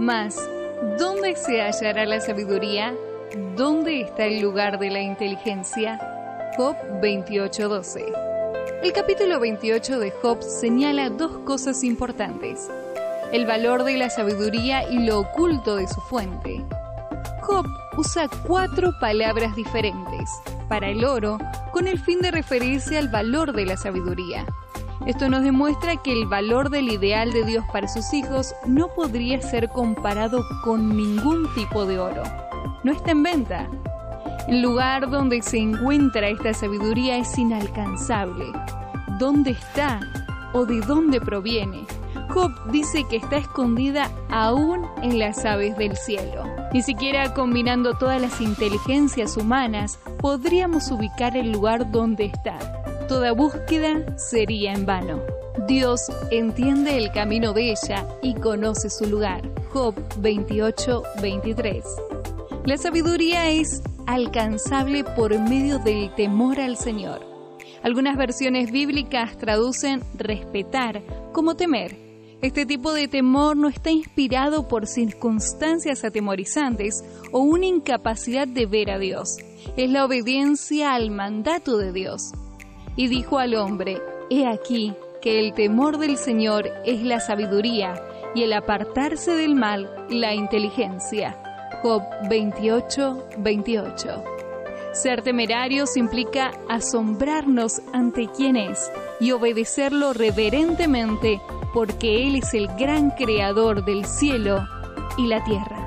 Mas, ¿dónde se hallará la sabiduría? ¿Dónde está el lugar de la inteligencia? Job 28:12. El capítulo 28 de Job señala dos cosas importantes. El valor de la sabiduría y lo oculto de su fuente. Job usa cuatro palabras diferentes para el oro con el fin de referirse al valor de la sabiduría. Esto nos demuestra que el valor del ideal de Dios para sus hijos no podría ser comparado con ningún tipo de oro. No está en venta. El lugar donde se encuentra esta sabiduría es inalcanzable. ¿Dónde está o de dónde proviene? Job dice que está escondida aún en las aves del cielo. Ni siquiera combinando todas las inteligencias humanas podríamos ubicar el lugar donde está. Toda búsqueda sería en vano. Dios entiende el camino de ella y conoce su lugar. Job 28-23. La sabiduría es alcanzable por medio del temor al Señor. Algunas versiones bíblicas traducen respetar como temer este tipo de temor no está inspirado por circunstancias atemorizantes o una incapacidad de ver a Dios. Es la obediencia al mandato de Dios. Y dijo al hombre, He aquí que el temor del Señor es la sabiduría y el apartarse del mal la inteligencia. Job 28, 28. Ser temerarios implica asombrarnos ante quien es y obedecerlo reverentemente porque Él es el gran creador del cielo y la tierra.